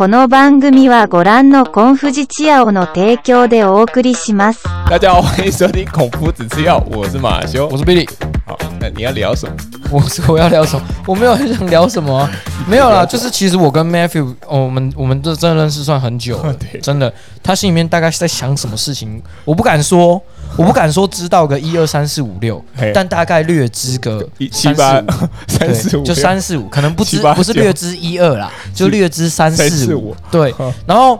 この番組はご覧のコンフジチアオの提供でお送りします。大家好，欢迎收听孔夫子吃药，我是马修，我是 Billy。好，那你要聊什么？我 说我要聊什么？我没有很想聊什么啊、没有啦，就是其实我跟 Matthew，、哦、我们我们这真的认识算很久了 对，真的。他心里面大概是在想什么事情，我不敢说，我不敢说知道个一二三四五六嘿，但大概略知个一七八。三四五，就三四五，可能不知七八不是略知一二啦，就略知三三四四五五。对嗯，然后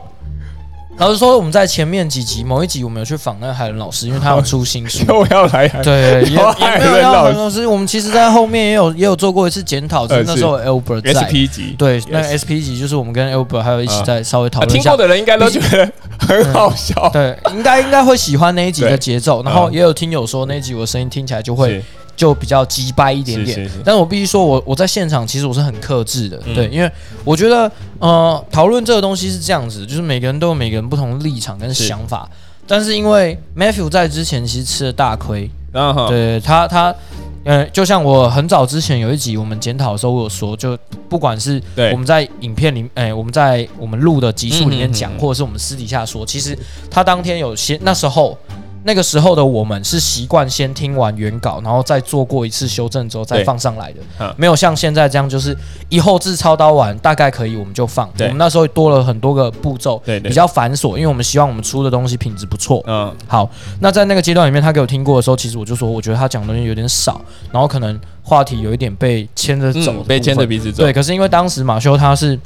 老实说，我们在前面几集某一集我们有去访那个海伦老师，因为他要出新书。又要来，对，也有也没有海伦老师要海伦老师，我们其实在后面也有也有做过一次检讨，只呃是那时候 Albert 在。SP 级，对，那 SP 级就是我们跟 Albert 还有一起在稍微讨啊论一下。听过。的人应该都觉得很好笑，对，应该应该会喜欢那一集的节奏，然后嗯。也有听友说那一集我声音听起来就会是就比较鸡掰一点点。是是是。但是我必须说我我在现场其实我是很克制的，嗯。对，因为我觉得呃讨论这个东西是这样子，就是每个人都有每个人不同的立场跟想法，但是因为 Matthew 在之前其实吃了大亏，然后对他他。呃，就像我很早之前有一集我们检讨的时候，我有说，就不管是我们在影片里，哎、我们在我们录的集数里面讲，嗯嗯嗯。或者是我们私底下说，其实他当天有些那时候那个时候的我们是习惯先听完原稿，然后再做过一次修正之后再放上来的嗯，没有像现在这样，就是一后置操刀完大概可以我们就放。我们那时候多了很多个步骤，比较繁琐，因为我们希望我们出的东西品质不错。嗯，好，那在那个阶段里面，他给我听过的时候，其实我就说，我觉得他讲的东西有点少，然后可能话题有一点被牵着走、嗯被牵着。鼻子走，对，可是因为当时马修他是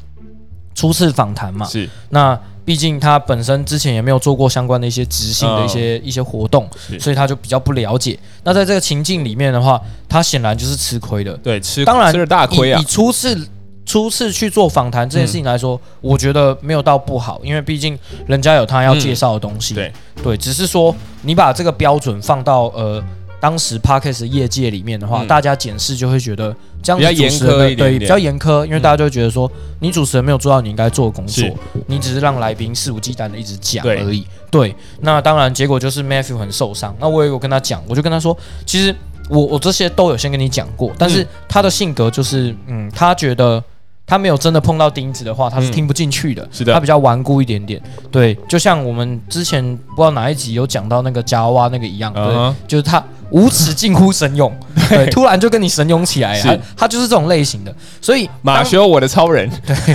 初次访谈嘛，是。那毕竟他本身之前也没有做过相关的一些执行的一些、一些活动，所以他就比较不了解。那在这个情境里面的话，他显然就是吃亏的。对，吃当然吃了大亏啊。以以，初次初次去做访谈这件事情来说，我觉得没有到不好，因为毕竟人家有他要介绍的东西。嗯对。对，只是说你把这个标准放到呃当时 Parkes 的业界里面的话，嗯大家检视就会觉得这样主持人对比较严苛，因为大家就会觉得说、你主持人没有做到你应该做的工作，你只是让来宾肆无忌惮的一直讲而已。对，那当然结果就是 Matthew 很受伤。那我也有跟他讲，我就跟他说，其实我我这些都有先跟你讲过，但是嗯他的性格就是，嗯，他觉得他没有真的碰到钉子的话，他是嗯听不进去的。是的他比较顽固一点点。对，就像我们之前不知道哪一集有讲到那个夹娃娃那个一样，对，就是他无耻近乎神勇，对，突然就跟你神勇起来，是。他他就是这种类型的。所以当马修我的超人，对。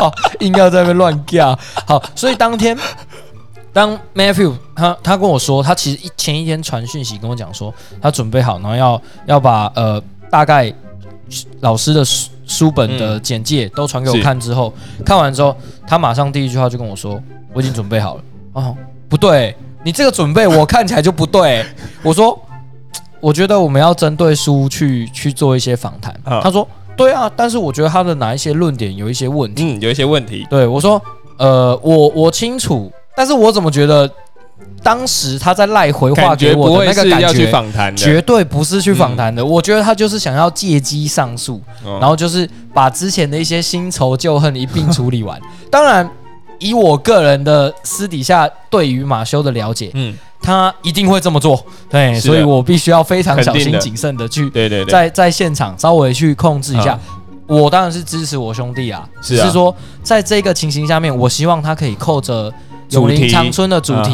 哦，硬要在那边乱叫。好，所以当天，当 Matthew 他他跟我说，他其实一前一天传讯息跟我讲说，他准备好，然后要要把呃大概老师的书书本的简介都传给我看之后，看完之后，他马上第一句话就跟我说，我已经准备好了。哦，不对，你这个准备我看起来就不对。我说，我觉得我们要针对书去去做一些访谈。啊他说，对啊，但是我觉得他的哪一些论点有一些问题。嗯，有一些问题，对我说，呃，我我清楚，但是我怎么觉得当时他在赖回话给我的那个感觉是要去，访谈的，绝对不是去访谈的。我觉得他就是想要借机上诉，嗯然后就是把之前的一些新仇旧恨一并处理完。当然，以我个人的私底下对于马修的了解，嗯，他一定会这么做。对，所以我必须要非常小心谨慎的去对对对，在在现场稍微去控制一下。我当然是支持我兄弟啊，是啊。只是说在这个情形下面，我希望他可以扣着永林长春的主题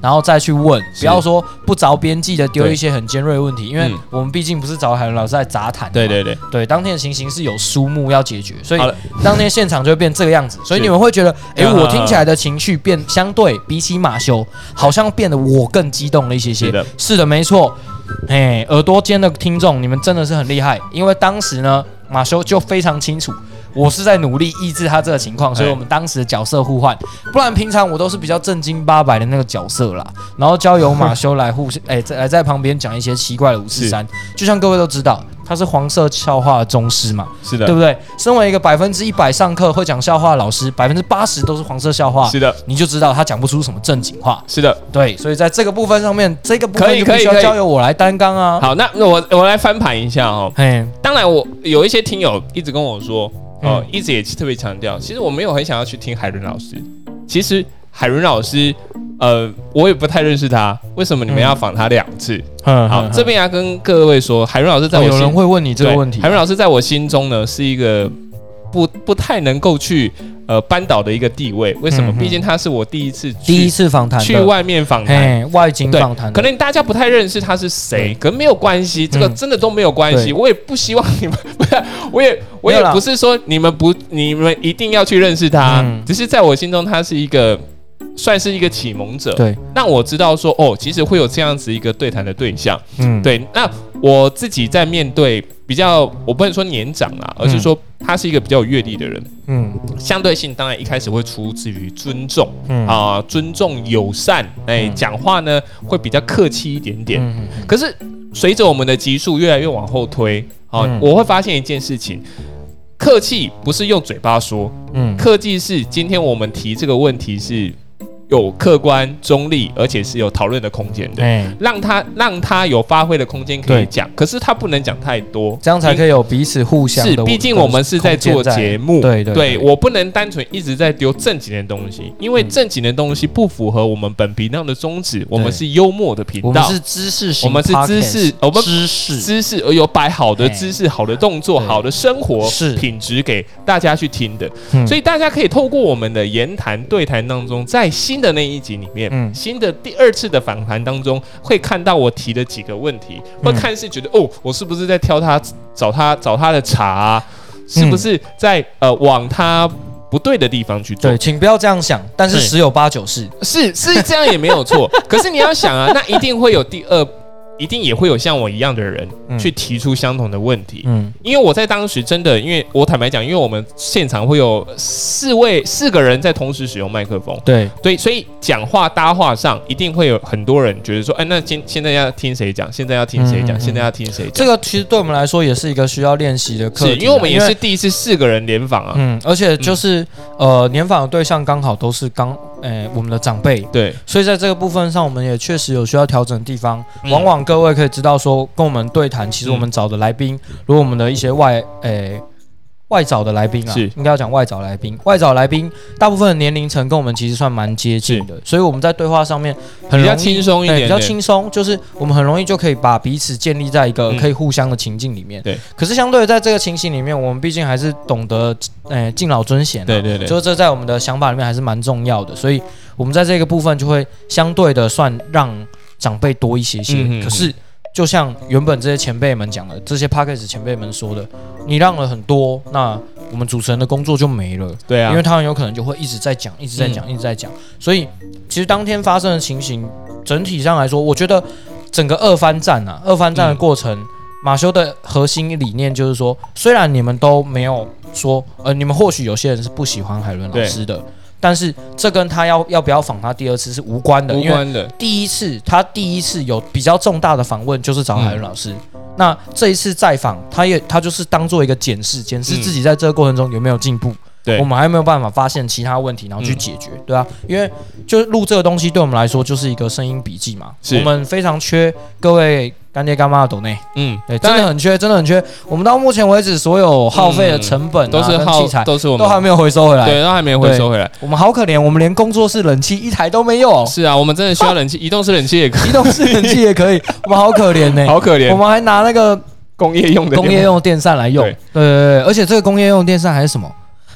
然后再去问，不要说不着边际的丢一些很尖锐的问题，因为嗯我们毕竟不是找海伦老师来杂谈。对对对，对，当天的情形是有书目要解决，所以当天现场就会变这个样子，所以你们会觉得，诶，嗯我听起来的情绪变相对比起马修，好像变得我更激动了一些些。是的是的，没错。哎，耳朵尖的听众，你们真的是很厉害，因为当时呢，马修就非常清楚。我是在努力抑制他这个情况，所以我们当时的角色互换，不然平常我都是比较正经八百的那个角色啦，然后交由马修来互 哎在来在旁边讲一些奇怪的五四三，就像各位都知道，他是黄色笑话的宗师嘛，是的，对不对？身为一个百分之一百上课会讲笑话的老师，百分之八十都是黄色笑话，是的，你就知道他讲不出什么正经话。是的。对，所以在这个部分上面，这个部可分就必须要以可以可以交由我来担纲啊。好，那那我我来翻盘一下哦。嘿，当然，我有一些听友一直跟我说，哦、嗯一直也特别强调，其实我没有很想要去听海伦老师。其实海伦老师，呃，我也不太认识他，为什么你们嗯要访他两次？嗯好，这边要跟各位说，海伦老师在我有人会问你这个问题海，伦老师在我心中呢是一个不不太能够去呃扳倒的一个地位。为什么？毕竟他是我第一次第一次访谈去外面访谈。嘿外景访谈，可能大家不太认识他是谁，可没有关系，这个嗯真的都没有关系。对我也不希望你们，不是，我也我也不是说你们不，你们一定要去认识他，嗯只是在我心中他是一个算是一个启蒙者，对，让我知道说哦，其实会有这样子一个对谈的对象。嗯，对，那我自己在面对比较，我不能说年长啦，而是说他是一个比较有阅历的人，嗯。相对性当然一开始会出自于尊重嗯。啊、尊重友善，哎，嗯。讲话呢会比较客气一点点。可是随着我们的级数越来越往后推，啊、嗯。我会发现一件事情。客气不是用嘴巴说，嗯。客气是今天我们提这个问题是有客观中立，而且是有讨论的空间的。哎，让他让他有发挥的空间可以对。讲，可是他不能讲太多，这样才可以有彼此互相是，的毕竟我们是在做节目，对对对我不能单纯一直在丢正经的东西，因为嗯正经的东西不符合我们本频道的宗旨，我们是幽默的频道，我们是知识型我们是知识我们知识。知识，而有摆好的嘿知识、好的动作、对。好的生活是。品质给大家去听的，嗯。所以大家可以透过我们的言谈对谈当中，在新的那一集里面，嗯。新的第二次的访谈当中，会看到我提的几个问题，嗯。会看是觉得哦，我是不是在挑他找他找他的茬、啊，是不是在呃往他不对的地方去做？对，？请不要这样想，但是十有八九是，是是这样也没有错，可是你要想啊，那一定会有第二，一定也会有像我一样的人嗯。去提出相同的问题。嗯。因为我在当时真的，因为我坦白讲，因为我们现场会有四位四个人在同时使用麦克风，对，对，所以讲话搭话上一定会有很多人觉得说，哎，那今现在要听谁讲，现在要听谁讲，现在要听谁讲，这个其实对我们来说也是一个需要练习的课因为我们也是第一次四个人联访啊，嗯，而且就是、呃，联访的对象刚好都是刚，诶、我们的长辈，对，所以在这个部分上，我们也确实有需要调整的地方。嗯。往往各位可以知道说，跟我们对谈，其实我们找的来宾，如果我们的一些外，诶、外找的来宾啊，是应该要讲外找来宾。外找来宾大部分的年龄层跟我们其实算蛮接近的，所以我们在对话上面很容易比较轻松一点比较轻松，就是我们很容易就可以把彼此建立在一个嗯可以互相的情境里面。对，可是相对的在这个情形里面，我们毕竟还是懂得，诶、敬老尊贤、啊。对对对，就是这在我们的想法里面还是蛮重要的，所以我们在这个部分就会相对的算让长辈多一些些。可是就像原本这些前辈们讲的，这些 p a c k a g e 前辈们说的，你让了很多，那我们主持人的工作就没了，对啊，因为他很有可能就会一直在讲，一直在讲，一直在讲。所以其实当天发生的情形，整体上来说，我觉得整个二番战啊，二番战的过程。马修的核心理念就是说，虽然你们都没有说，呃，你们或许有些人是不喜欢海伦老师的，但是这跟他要要不要访他第二次是无关的，无关的，第一次他第一次有比较重大的访问就是找海伦老师，那这一次再访，他也他就是当做一个检视，检视嗯。自己在这个过程中有没有进步。对。我们还没有办法发现其他问题，然后去解决，对啊，因为就是录这个东西对我们来说就是一个声音笔记嘛，我们非常缺各位干爹干妈的抖内，嗯，对，真的很缺，真的很缺。我们到目前为止所有耗费的成本、啊都是耗器材都是我们都还没有回收回来，对，都还没有回收回来。我们好可怜，我们连工作室冷气一台都没有，是啊，我们真的需要冷气，移动式冷气也可以，移动式冷气也可以，我们好可怜呢、好可怜。我，们还拿那个工业用的工业用电扇来用，对。对对对，而且这个工业用电扇还是什么？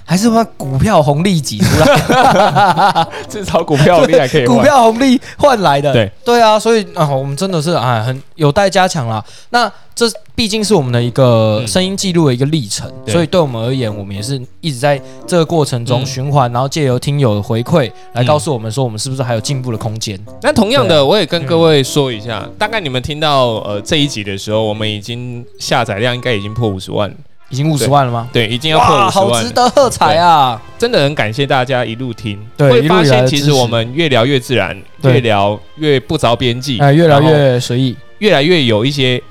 还是把股票红利挤出来，至少股票红利还可以股。票红利换来的。对对啊，所以啊，我们真的是啊，很有待加强啦。那这毕竟是我们的一个嗯声音记录的一个历程，对所以对我们而言，我们也是一直在这个过程中嗯循环，然后借由听友的回馈来告诉我们说，我们是不是还有进步的空间。那同样的，我也跟各位说一下，大概你们听到呃这一集的时候，我们已经下载量应该已经破五十万了，已经五十万了吗？对，已经要破十好值。得喝彩啊！真的很感谢大家一路听，对会发现其实我们越聊越自然，越聊越不着边际，哎，越来越随意。越来越有一些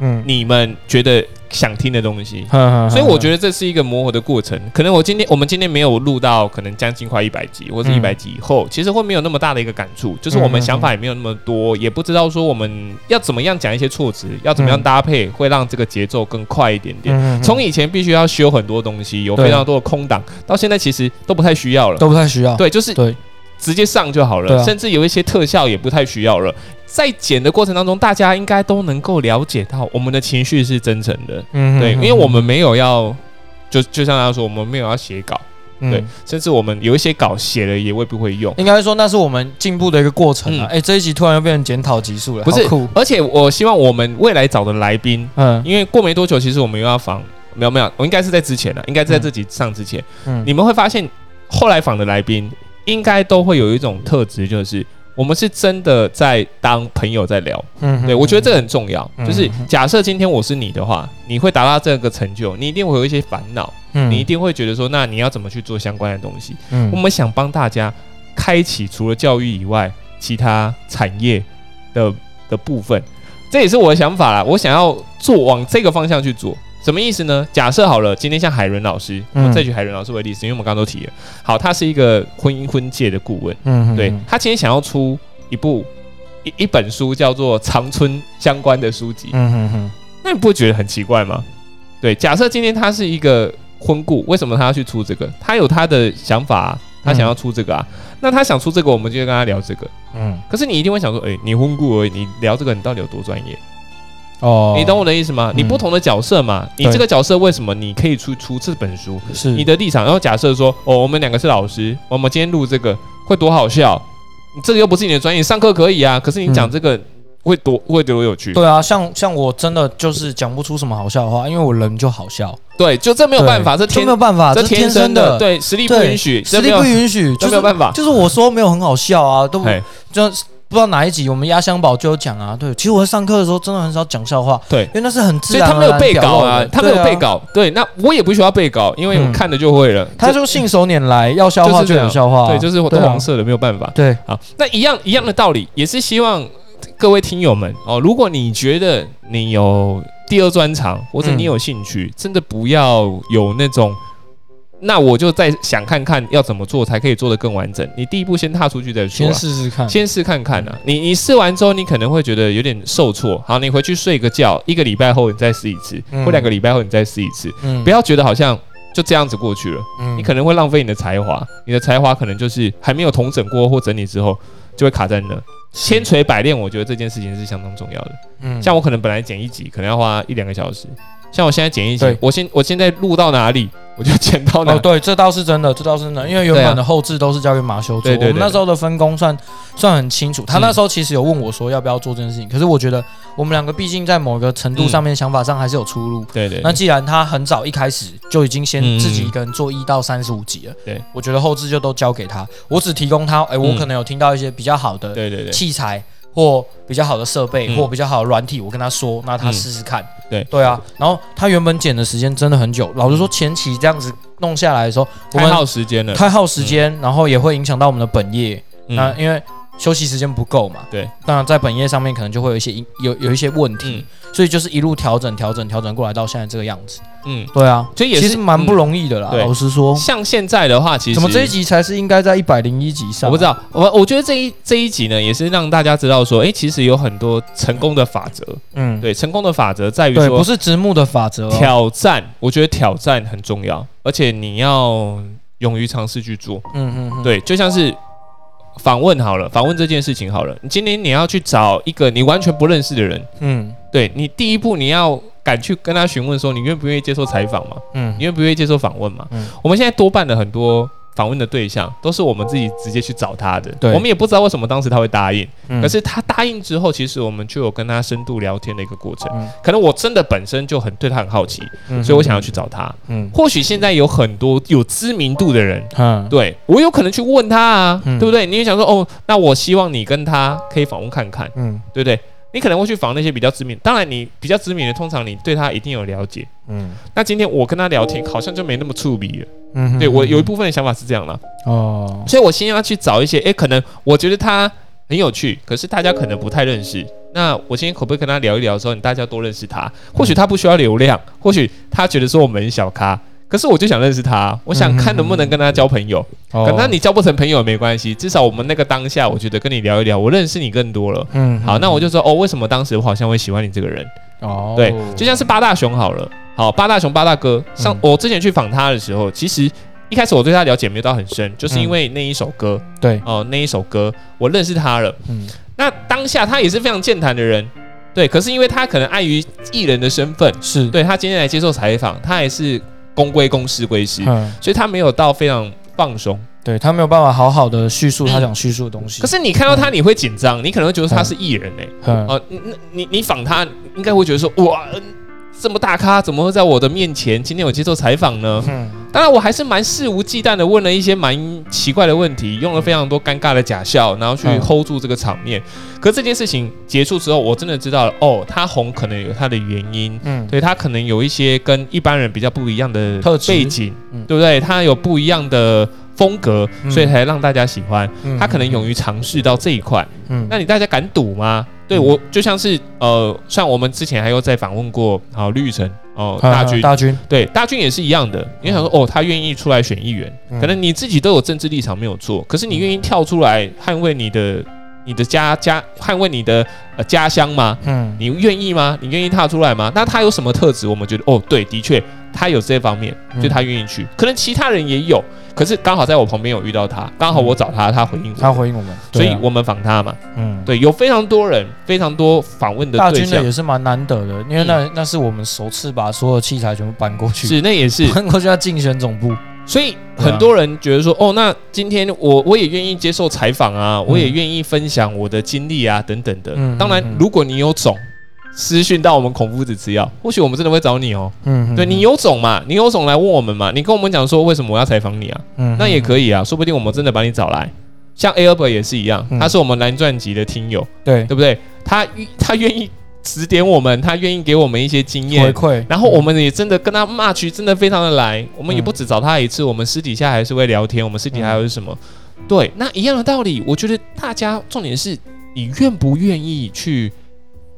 嗯，你们觉得想听的东西。所所以我觉得这是一个磨合的过程。可能我今天我们今天没有录到，可能将近快一百集或者一嗯百集以后，其实会没有那么大的一个感触，就是我们想法也没有那么多，也不知道说我们要怎么样讲一些措辞，要怎么样嗯搭配，会让这个节奏更快一点点。嗯从以前必须要修很多东西，有非常多的空档，到现在其实都不太需要了。都不太需要。对，就是对直接上就好了，啊。甚至有一些特效也不太需要了。在剪的过程当中，大家应该都能够了解到我们的情绪是真诚的，嗯对，因为我们没有要就就像他说，我们没有要写稿，对。嗯，，甚至我们有一些稿写了也未必会用。应该说那是我们进步的一个过程啊。嗯。哎，这一集突然又变成检讨集数了，不是，而且我希望我们未来找的来宾，嗯。因为过没多久，其实我们又要访，没有没有，我应该是在之前了，应该是在这集上之前，嗯。你们会发现后来访的来宾应该都会有一种特质，就是我们是真的在当朋友在聊。嗯对我觉得这个很重要，嗯就是假设今天我是你的话，你会达到这个成就，你一定会有一些烦恼，嗯你一定会觉得说，那你要怎么去做相关的东西？嗯我们想帮大家开启除了教育以外其他产业的的部分，这也是我的想法啦。我想要做往这个方向去做，什么意思呢？假设好了，今天像海伦老师，我嗯们再举海伦老师为例子，因为我们刚刚都提了，好，他是一个婚姻婚介的顾问，嗯对他今天想要出一部一一本书，叫做长春相关的书籍，嗯嗯嗯那你不会觉得很奇怪吗？对，假设今天他是一个婚顾，为什么他要去出这个？他有他的想法、啊，他想要出这个啊。那他想出这个，我们就跟他聊这个。嗯可是你一定会想说，哎、你婚顾而已，你聊这个，你到底有多专业？哦，你懂我的意思吗？你嗯不同的角色嘛，你这个角色为什么你可以出出这本书？是你的立场，然后假设说，哦，我们两个是老师，我们今天录这个会多好笑？你这个又不是你的专业，上课可以啊，可是你讲这个会多会多有趣？对啊，像像我真的就是讲不出什么好笑的话，因为我人就好笑，对，就这没有办法，这天没有办法，这天生的，的，对，实力不允许，实力不允许，就是没有办法。就是我说没有很好笑啊，都不哎，就不知道哪一集我们压箱宝就有讲啊。对，其实我在上课的时候真的很少讲笑话，对因为那是很自所以然而然他没有背稿表露的，啊他没有背稿。对，那我也不需要背稿，因为我嗯看了就会了。这他就信手拈来，要笑话就有笑话啊，对，就是我黄色的，没有办法。对，好，那一样一样的道理，也是希望各位听友们哦，如果你觉得你有第二专长，或者你嗯有兴趣，真的不要有那种。那我就再想看看要怎么做才可以做得更完整。你第一步先踏出去再说先啊，试试看，先试看看啊。你你试完之后，你可能会觉得有点受挫。好，你回去睡个觉，一个礼拜后你再试一次，嗯或两个礼拜后你再试一次，嗯不要觉得好像就这样子过去了。嗯你可能会浪费你的才华，你的才华可能就是还没有统整过或整理之后，就会卡在那。千锤百炼，我觉得这件事情是相当重要的。嗯像我可能本来剪一集，可能要花一两个小时，像我现在剪一集，我现我现在录到哪里，我就剪到哪哦，。对，这倒是真的，这倒是真的，因为原本的后置都是交给马修做，对对对我们那时候的分工算算很清楚。他嗯那时候其实有问我说要不要做这件事情，可是我觉得我们两个毕竟在某个程度上面想法上还是有出入。对对，那既然他很早一开始就已经先嗯自己一个人做一到三十五集了，对，我觉得后置就都交给他，我只提供他，哎，我嗯可能有听到一些比较好的对对对，器材或比较好的设备、嗯或比较好的软体，我跟他说，那他嗯试试看。对对啊，然后他原本剪的时间真的很久，老实说前期这样子弄下来的时候，我太们耗时间了。太耗时间，然后也会影响到我们的本业。那嗯因为休息时间不够嘛，对，当然在本业上面可能就会有一些因有有一些问题，嗯所以就是一路调整调整调整过来到现在这个样子。嗯，对啊，所以也是其实蛮不容易的啦。嗯老实说，像现在的话，其实怎么这一集才是应该在一百零一集上啊？我不知道，我我觉得这一这一集呢，也是让大家知道说，哎，其实有很多成功的法则。嗯，对，成功的法则在于对，说不是直木的法则哦。挑战，我觉得挑战很重要，而且你要勇于尝试去做。嗯嗯嗯，对，就像是访问好了，访问这件事情好了，今天你要去找一个你完全不认识的人，嗯对你第一步你要敢去跟他询问说，你愿不愿意接受采访嘛？嗯你愿不愿意接受访问嘛？嗯我们现在多半的很多。访问的对象都是我们自己直接去找他的，对。我们也不知道为什么当时他会答应，嗯。可是他答应之后，其实我们就有跟他深度聊天的一个过程。嗯。可能我真的本身就很对他很好奇，嗯所以我想要去找他。嗯。或许现在有很多有知名度的人，嗯。对我有可能去问他啊，嗯。对不对？你也想说，哦，那我希望你跟他可以访问看看，嗯。对不对？你可能会去访那些比较知名，当然你比较知名的，通常你对他一定有了解。嗯那今天我跟他聊天，好像就没那么触鼻了。嗯对我有一部分的想法是这样啦，哦，所以我先要去找一些，诶，可能我觉得他很有趣，可是大家可能不太认识。那我今天可不可以跟他聊一聊的时候，你大家多认识他？或许他不需要流量，或许他觉得说我们很小咖，可是我就想认识他，我想看能不能跟他交朋友。哦可能你交不成朋友也没关系，至少我们那个当下，我觉得跟你聊一聊，我认识你更多了。嗯好，那我就说哦，为什么当时我好像会喜欢你这个人？哦，对，就像是八大雄好了，好，八大雄八大哥，上嗯。我之前去访他的时候，其实一开始我对他了解没有到很深，就是因嗯为那一首歌对，哦，那一首歌我认识他了。嗯。那当下他也是非常健谈的人，对，可是因为他可能碍于艺人的身份，是，对他今天来接受采访，他还是公归公，私归私，嗯，所以他没有到非常放松。对他没有办法好好的叙述他想叙述的东西。可是你看到他，你会紧张，你可能会觉得他是艺人哎、欸，哦，你你你你访他，应该会觉得说，哇，嗯这么大咖，怎么会在我的面前今天有接受采访呢？嗯当然，我还是蛮肆无忌惮的问了一些蛮奇怪的问题，用了非常多尴尬的假笑，然后去嗯 hold 住这个场面。可这件事情结束之后，我真的知道了，哦，他红可能有他的原因，嗯，对他可能有一些跟一般人比较不一样的背景，嗯对不对？他有不一样的风格，嗯所以才让大家喜欢。嗯他可能勇于尝试到这一块，嗯，那你大家敢赌吗？对嗯我就像是呃，像我们之前还有在访问过好绿城哦嗯大军，大军，对大军也是一样的。你想说哦，他愿意出来选议员，嗯可能你自己都有政治立场没有做，可是你愿意跳出来捍卫你的你的家家捍卫你的呃家乡吗？嗯你愿意吗？你愿意踏出来吗？那他有什么特质？我们觉得哦，对，的确他有这方面，嗯就他愿意去。可能其他人也有，可是刚好在我旁边有遇到他，刚好我找他，他回应我，他回应我们，啊。所以我们访他嘛。嗯，对，有非常多人，非常多访问的大对象，军的也是蛮难得的，因为那那是我们首次把所有器材全部搬过去，是那也是，搬过去要竞选总部，所以很多人觉得说，哦，那今天我我也愿意接受采访啊，我也愿意分享我的经历啊，等等的。嗯当然如果你有种。私讯到我们孔夫子吃药，或许我们真的会找你哦。嗯，对你有种嘛，你有种来问我们嘛，你跟我们讲说为什么我要采访你啊？嗯，那也可以，啊，说不定我们真的把你找来。像 Albert 也是一样，嗯他是我们蓝钻级的听友，对，对不对？他他愿意指点我们，他愿意给我们一些经验回，馈，然后我们也真的跟他 match 真的非常的来，我们也嗯不止找他一次，我们私底下还是会聊天，我们私底下还有什么？对，那一样的道理，我觉得大家重点是你愿不愿意去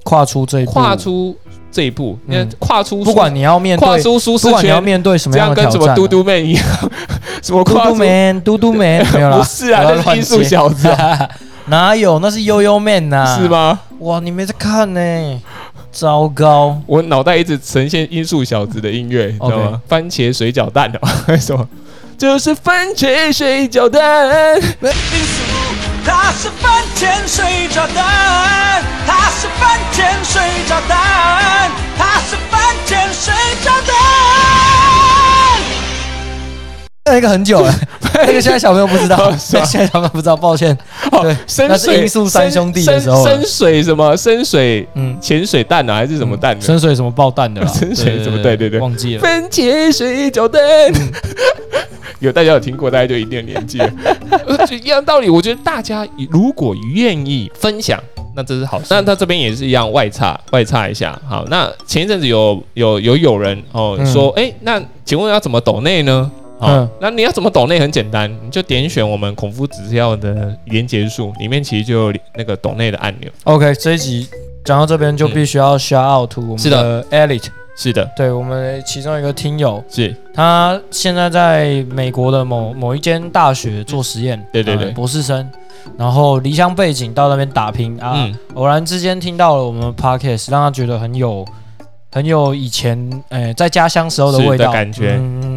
跨出这一步，跨出这一步，嗯那跨出不管你要面对，跨出舒适不管你要，面对什么这样样的挑战啊，跟什么嘟嘟妹一样，什么嘟嘟 man，嘟嘟 man 没有啦，不是啊，那是艺术接小子啊，哪有？那是悠悠 man 呐，是？吗？哇，你没在看呢，糟糕，我脑袋一直呈现音速小子的音乐，你知道吗？番茄水饺蛋什么？就是番茄水饺蛋。他是翻天水炸弹他是翻天水炸弹他是翻天水炸弹那个很久了，那个现在小朋友不知道，现在小朋友不知道，抱歉。对，深那是水音速三兄弟的时候了深深水什么？深水嗯，潜水蛋啊，还是什么蛋的？深水什么爆蛋的？深水什么对对对忘记了。番茄水饺蛋。嗯有大家有听过，大家就一定有年纪一样道理，我觉得大家如果愿意分享，那这是好事。那他这边也是一样，外插外插一下。好，那前一阵子有有有有人哦嗯说，哎，那请问要怎么抖内呢？好嗯，那你要怎么懂内很简单，你就点选我们孔夫子要的连结数，里面其实就有那个懂内的按钮。OK，这一集讲到这边就必须要 shout out to 我们是的。Elite，是的，对我们其中一个听友，是。他现在在美国的某某一间大学做实验，对对对。呃博士生，然后离乡背景到那边打拼啊，嗯。偶然之间听到了我们的 podcast，让他觉得很有很有以前诶、在家乡时候的味道。的感觉。嗯，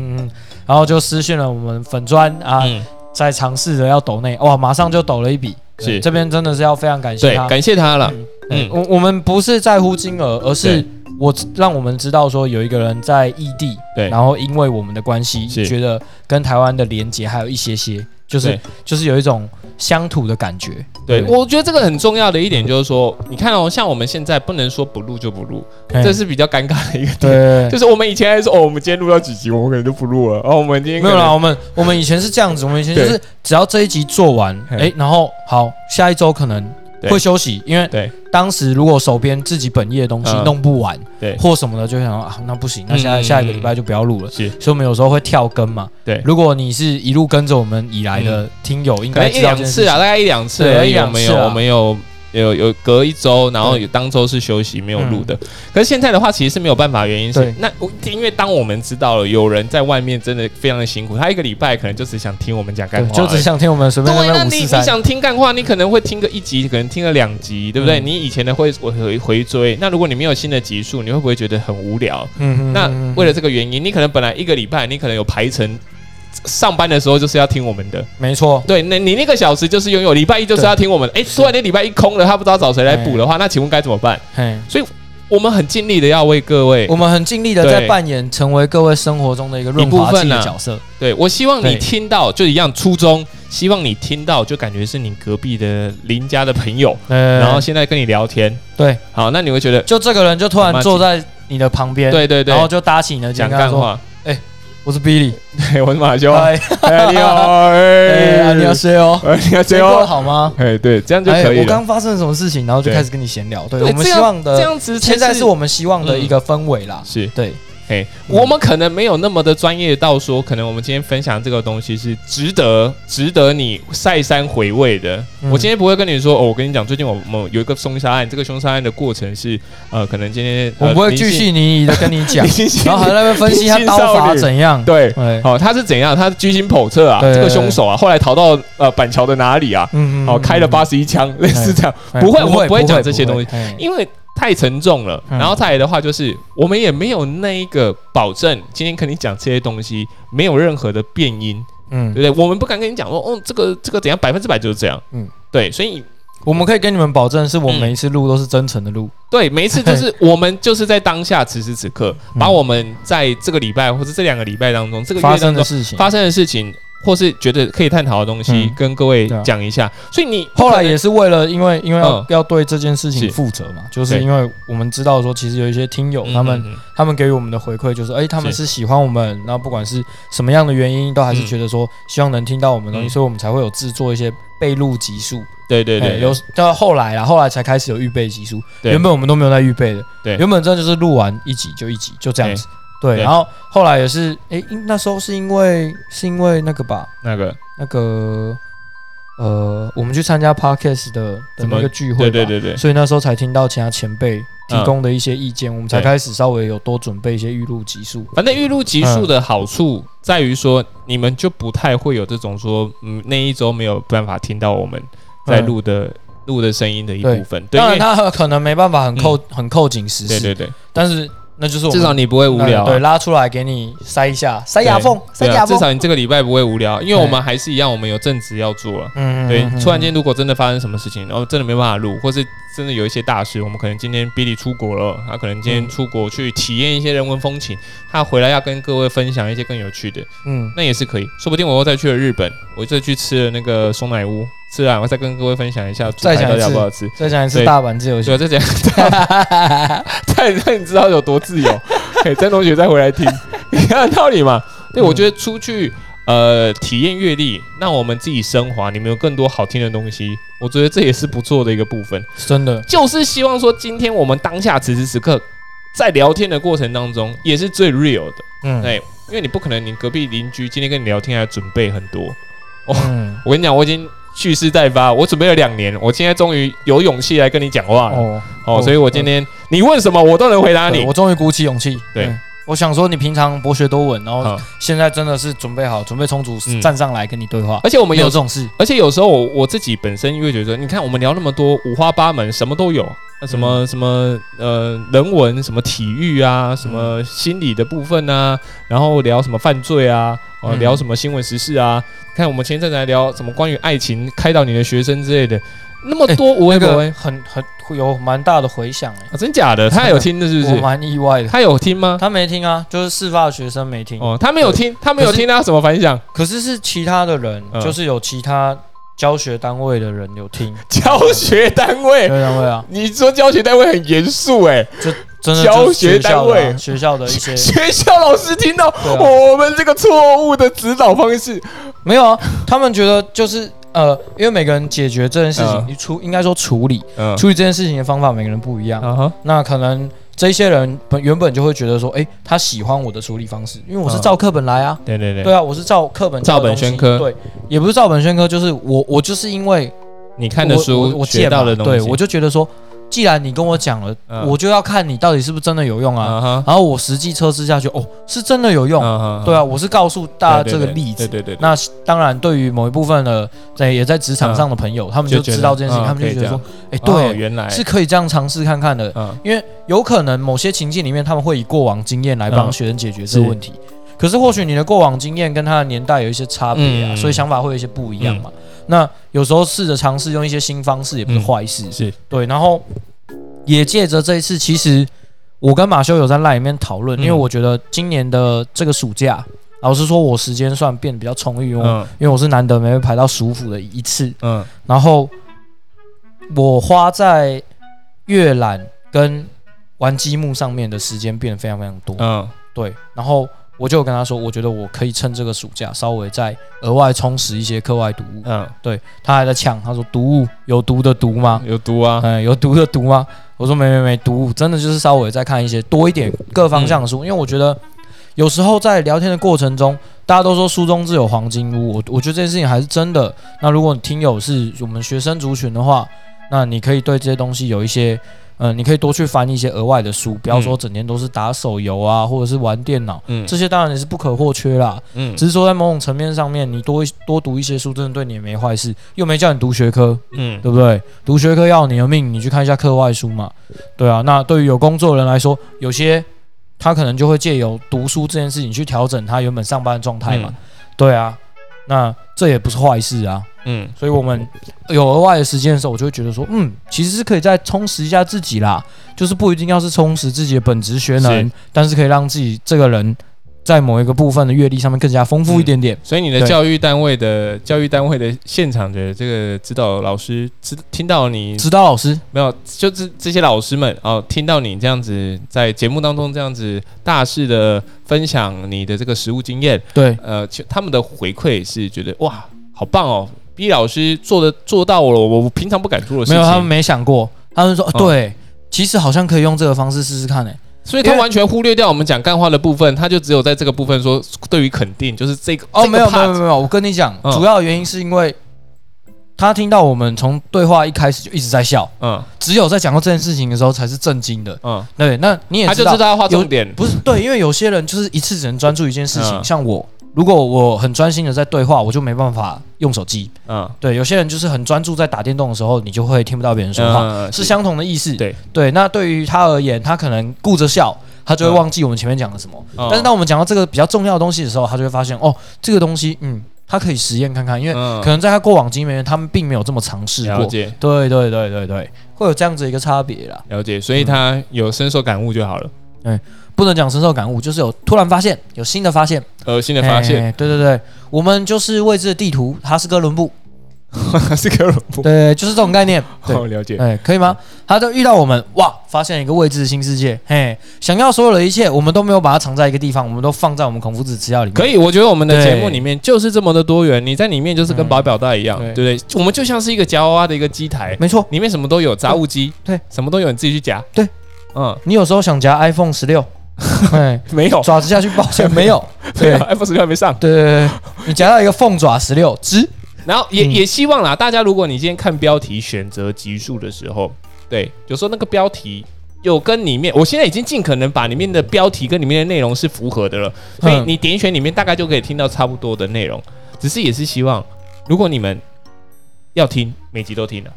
然后就私信了我们粉砖啊，嗯，在尝试着要抖内，哇，马上就抖了一笔，是。对这边真的是要非常感谢，他，感谢他了。嗯。嗯。我我们不是在乎金额，而是我让我们知道说有一个人在异地，对。然后因为我们的关系，是。觉得跟台湾的连接还有一些些，就是对。就是有一种乡土的感觉。对，我觉得这个很重要的一点就是说，你看哦，像我们现在不能说不录就不录，这是比较尴尬的一个点。对就是我们以前还说哦，我们今天录到几集，我们可能就不录了。哦，我们今天没有啦，我们我们以前是这样子，我们以前就是只要这一集做完，嘿哎，然后好，下一周可能对会休息，因为对。当时如果手边自己本业的东西嗯。弄不完，对。或什么的，就想说啊，那不行，那下嗯。下一个礼拜就不要录了。是。所以我们有时候会跳更嘛。对。如果你是一路跟着我们以来的听友，应可能一该知道这件事情。两次啊，大概一两次对而已。我一两次我们有有有隔一周，然后有当周是休息没有录的。可是现在的话，其实是没有办法，原因是那我因为当我们知道了有人在外面真的非常的辛苦，他一个礼拜可能就只想听我们讲干对，话，就只。想听我们随便那对，那。你你想听干话，你可能会听个一集，可能听个两集，对不对？嗯你以前的会回回追，那如果你没有新的集数，你会不会觉得很无聊？嗯那为了了这个原因，你可能本来一个礼拜，你可能有排程，上班的时候就是要听我们的，没错，对，那你那个小时就是拥有，礼拜一就是要听我们。哎，突然间礼拜一空了，他不知道找谁来补的话，那请问该怎么办？嘿，我们很尽力的要为各位。我，们很尽力的在扮演成为各位生活中的一个润滑剂的角色。对我希望你听到就一样初衷，希望你听到就感觉是你隔壁的邻家的朋友，呃然后现在跟你聊天，对，好，那你会觉得就这个人就突然坐在你的旁边，对对对，然后就搭起你的讲干话，：“我是 Billy，对，我是马修，嗨，哎，你好，哎，哎，你好，C 哦？哎，你好，最过得谁哦？好吗？哎，对，这样就哎可以了。我刚发生了什么事情，然后就对开始跟你闲聊。对我们希望的，这样子才现在是我们希望的一个氛围啦。是，对，嘿，我们可能没有那么的专业到说，可能我们今天分享这个东西是值得值得你再三回味的。嗯我今天不会跟你说，哦，我跟你讲，最近我们有一个凶杀案，这个凶杀案的过程是，呃，可能今天我们不会巨细靡遗的跟你讲 然后还在那边分析他刀法怎样。对。好，哦，他是怎样？他是居心叵测啊！对这个凶手啊，后来逃到呃板桥的哪里啊？嗯哦，开了八十一枪，类似这样。哎不会我们不会讲这些东西西。因为太沉重了。嗯然后再来的话，就是我们也没有那一个保证，今天跟你讲这些东西没有任何的变音，嗯对不对？我们不敢跟你讲说，哦，这个这个怎样，百分之百就是这样。嗯嗯，对，所以我们可以跟你们保证，是我嗯每一次录都是真诚的录。对每一次就是我们就是在当下此时此刻，嗯把我们在这个礼拜或者这两个礼拜当中，这个发月当中生的事情。发生的事情。或是觉得可以探讨的东西嗯，跟各位讲一下。所以你后来也是为了，因为因为要嗯。要对这件事情负责嘛，就是因为我们知道说，其实有一些听友嗯他们他们给予我们的回馈就是，哎，他们是。是喜欢我们，然后不管是什么样的原因，都还是嗯。觉得说希望能听到我们的东西，嗯。所以我们才会有制作一些备录集数。对对对，哎有到后来啊，后来才开始有预备集数，对。原本我们都没有在预备的，对。原本真的就是录完一集就一集，就这样子。对，然后后来也是，哎，因那时候是因为是因为那个吧，那个。那个呃，我们去参加 podcast 的的怎么？那个聚会，对对对对，所以那时候才听到其他前辈提供的一些意见，我们才开始稍微有多准备一些预录集数。反正预录集数的好处在于说，你们就不太会有这种说，嗯，那一周没有办法听到我们在录的录的声音的一部分。对，当然，他可能没办法很扣很扣紧时事，对对对，但是那就是我们至少你不会无聊啊。对，拉出来给你塞一下，塞牙缝，塞对啊至缝。少你这个礼拜不会无聊，因为我们还是一样，我们有正职要做了。嗯对，突然间如果真的发生什么事情，然后真的没办法录，或是真的有一些大事，我们可能今天 Billy 出国了，他可能今天嗯出国去体验一些人文风情，他回来要跟各位分享一些更有趣的，嗯，那也是可以。说不定我又再去了日本，我这去吃了那个松奶屋，吃完我再跟各位分享一下猪排到底再讲一次好不好吃。再讲一次对大阪自由行对，，再讲，再让你知道有多自由。可以，曾同学再回来听，一样的道理嘛。对，嗯我觉得出去呃体验阅历，让我们自己升华，你们有更多好听的东西，我觉得这也是不错的一个部分。真的，就是希望说，今天我们当下此时此刻在聊天的过程当中，也是最 real 的。嗯，对，因为你不可能，你隔壁邻居今天跟你聊天还准备很多。嗯，我跟你讲，我已经蓄势待发，我准备了两年，我现在终于有勇气来跟你讲话了。哦，所以我今天你问什么，我都能回答你。我终于鼓起勇气。对嗯，我想说，你平常博学多闻，然后现在真的是准备好、准备充足嗯。站上来跟你对话。而且我们有有这，种事，而且有时候我我自己本身因为觉得，你看我们聊那么多五花八门，什么都有，那什么、什么呃人文，什么体育啊，什么心理的部分啊，然后聊什么犯罪啊，呃、嗯。聊什么新闻时事啊。看我们前一阵子还聊什么关于爱情开导你的学生之类的，那么多无微那个不微很很会有蛮大的回响哎，啊，真假的？他有听的是不我是？蛮意外的。他有听吗？他没听啊，就是事发的学生没听。哦，他没有听，他没有听，他什么反响？可是是其他的人，嗯就是有其他教学单位的人有听。教学单位教，学单位啊，你说教学单位很严肃哎，真的教就是学单位学校的一些 学校老师听到我们这个错误的指导方式，没有啊，他们觉得就是呃，因为每个人解决这件事情，嗯。你处应该说处理嗯。处理这件事情的方法，每个人不一样。那可能这些人本原本就会觉得说，哎，他喜欢我的处理方式，因为我是嗯照课本来啊。对对对，对啊，我是照课本照本宣科。对，也不是照本宣科，就是我我就是因为你看的书我学到的东西，对我就觉得说，既然你跟我讲了，嗯我就要看你到底是不是真的有用啊。然后我实际测试下去，哦，是真的有用。啊对啊，，我是告诉大家这个例子。对对对，那当然，对于某一部分的在也在职场上的朋友，他们就知道这件事情，嗯他们就觉得说，哎，哦对，原来是可以这样尝试看看的。嗯因为有可能某些情境里面，他们会以过往经验来帮嗯学生解决这个问题。可是或许你的过往经验跟他的年代有一些差别啊，嗯。所以想法会有一些不一样嘛。那有时候试着尝试用一些新方式也不是嗯坏事，是。对。然后也借着这一次，其实我跟马修有在赖里面讨论，嗯。因为我觉得今年的这个暑假，老实说，我时间算变得比较充裕，因为我、嗯。因为我是难得没被排到舒服的一次，嗯。然后我花在阅览跟玩积木上面的时间变得非常非常多。嗯。对，然后我就跟他说，我觉得我可以趁这个暑假稍微再额外充实一些课外读物。嗯，对他还在呛，他说读物有毒的毒吗？有毒啊，嗯，有毒的毒吗？我说没没没，读物真的就是稍微再看一些多一点各方向的书，因为我觉得有时候在聊天的过程中，大家都说书中自有黄金屋，我我觉得这件事情还是真的。那如果你听友是我们学生族群的话，那你可以对这些东西有一些。嗯，你可以多去翻一些额外的书，不要说整天都是打手游啊，或者是玩电脑，嗯这些当然也是不可或缺啦。嗯只是说在某种层面上面，你多多读一些书，真的对你也没坏事，又没叫你读学科，嗯对不对？读学科要你的命，你去看一下课外书嘛。对啊，那对于有工作的人来说，有些他可能就会借由读书这件事情去调整他原本上班的状态嘛。对啊，那这也不是坏事啊。嗯。所以我们有额外的时间的时候，我就会觉得说，嗯，其实是可以再充实一下自己啦，就是不一定要是充实自己的本职学能是，但是可以让自己这个人在某一个部分的阅历上面更加丰富一点点。所以你的教育单位的教育单位的现场的这个指导老师知听到你指导老师，没有，就这这些老师们哦，听到你这样子在节目当中这样子大肆的分享你的这个实务经验，对，呃，其他们的回馈是觉得哇，好棒哦，B 老师做的做到了，我我平常不敢做的事情，没有，他们没想过，他们说、哦。对，其实好像可以用这个方式试试看诶、所以他完全忽略掉我们讲干话的部分，他就只有在这个部分说对于肯定，就是这个哦，没有没有没有我跟你讲，嗯。主要原因是因为他听到我们从对话一开始就一直在笑，嗯。只有在讲到这件事情的时候才是震惊的。嗯，对，那你也他就知道要画重点，不是对，因为有些人就是一次只能专注一件事情，嗯。像我，如果我很专心的在对话，我就没办法用手机。嗯对，有些人就是很专注在打电动的时候，你就会听不到别人说话，嗯是相同的意思。对对，那对于他而言，他可能顾着笑，他就会忘记我们前面讲了什么。嗯但是当我们讲到这个比较重要的东西的时候，他就会发现哦，这个东西，嗯，他可以实验看看，因为嗯可能在他过往经验里面，他们并没有这么尝试过。了解对对对对对，会有这样子一个差别啦。了解，所以他有深受感悟就好了，不能讲深受感悟，就是有突然发现，有新的发现。呃，新的发现。哎对对对，我们就是未知的地图，它是哥伦布。是哥伦布，对，就是这种概念。对，哦，了解，哎，可以吗？他就遇到我们，哇，发现一个未知的新世界，嘿，想要所有的一切，我们都没有把它藏在一个地方，我们都放在我们孔夫子资料里面。可以，我觉得我们的节目里面就是这么的多元，你在里面就是跟嗯宝表带一样，对。对不对？我们就像是一个夹娃娃的一个机台，没错，里面什么都有，杂物机，对，什么都有，你自己去夹，对，嗯，你有时候想夹 iPhone 十六，哎，没有，爪子下去，抱歉，没有。对。对，iPhone 十六还没上，对对对，你夹到一个凤爪十六只，然后也嗯。也希望啦，大家如果你今天看标题选择集数的时候，对，有时候那个标题。有跟里面，我现在已经尽可能把里面的标题跟里面的内容是符合的了，所以嗯。你点选里面大概就可以听到差不多的内容。只是也是希望，如果你们要听，每集都听了，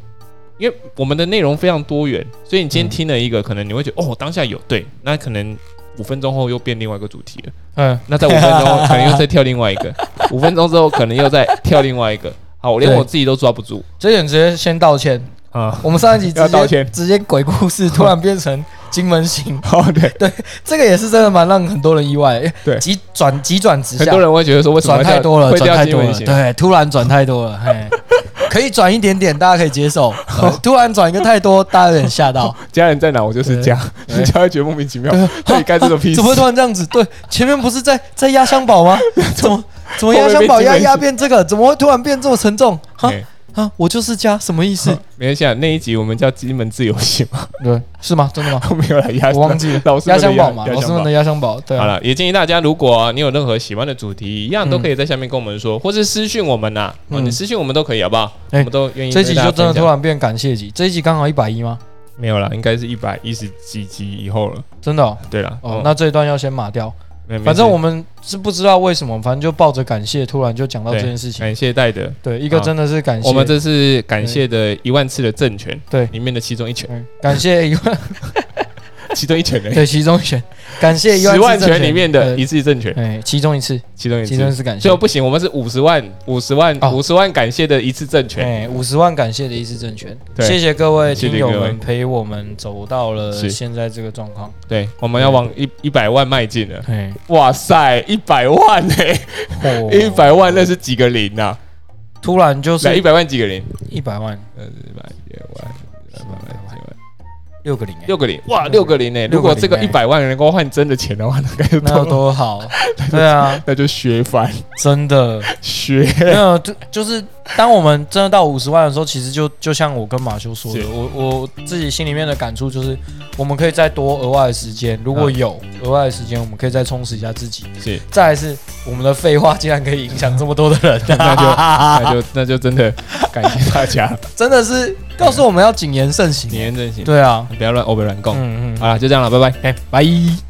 因为我们的内容非常多元，所以你今天嗯。听了一个，可能你会觉得哦，当下有对，那可能五分钟后又变另外一个主题了，嗯，那在五分钟后可能又再跳另外一个，五分钟之后可能又再跳另外一个，好，我连我自己都抓不住。这点直接先道歉。啊。我们上一集直 接要道歉。直接鬼故事突然变成金门行，哦，对，对这个也是真的蛮让很多人意外。对。急转急转直下。很多，人会觉得说为什么转要太多了，会掉转太多了，金文型？对，突然转太多了，嘿，可以转一点点，大家可以接受。呃 突然转一个太多，大家有点吓到。家人在哪，我就是家，对 人家会觉得莫名其妙，到底干这个屁事怎么会突然这样子？对，前面不是在在压箱宝吗？怎么怎么压箱宝压压变这个？怎么会突然变这么沉重？哈哎啊，我就是家，什么意思？没关系啊，那一集我们叫金门自由行嘛，对，是吗？真的吗？没有了压，我忘记了老师压箱宝嘛，老师们的压箱宝。对啊，好了，也建议大家，如果你有任何喜欢的主题，一样都可以在下面跟我们说，或是私讯我们呐、你私讯我们都可以，好不好？我哎们都愿意。这一集就真的突然变感谢集，这一集刚好一百一吗？没有啦，应该是一百一十几集以后了。真的哦，对了，哦那这一段要先码掉。反正我们是不知道为什么，反正就抱着感谢，突然就讲到这件事情。感谢戴德，对，一个真的是感谢。我们这是感谢的一万次的政权对。里面的其中一拳。嗯感谢一万，其中一拳而已，对，其中一拳，感谢一十万拳里面的一呃次正拳，哎，其中一次，其中一其中一次。感谢。最后，不行，我们是五十万，五十万，哦。五十万感谢的一次正拳。哎，五十万感谢的一次正拳，对。谢谢各位听友们陪我们走到了是。现在这个状况，对，我们要往一一百万迈进了。哎，哇塞，一百万呢、哦一百万那是几个零啊？突然就是，一百万几个零？一百万。呃，一百万，一百万，六个零，哎六个零，哇，六个零。呢、如果这个一百万能够换真的钱的话，那该有那有多，多好？对啊，那就削翻，真的。削。没有，就就是当我们真的到五十万的时候，其实就就像我跟马修说的，我我自己心里面的感触就是，我们可以再多额外的时间，如果有额外的时间，我们可以再充实一下自己。是，再来是我们的废话竟然可以影响这么多的人，那就那就那就真的感谢大家，真的是告诉我们要谨言慎行。谨言慎行，对啊，不要乱欧北乱讲。嗯嗯，好了，就这样了，拜拜。哎，拜。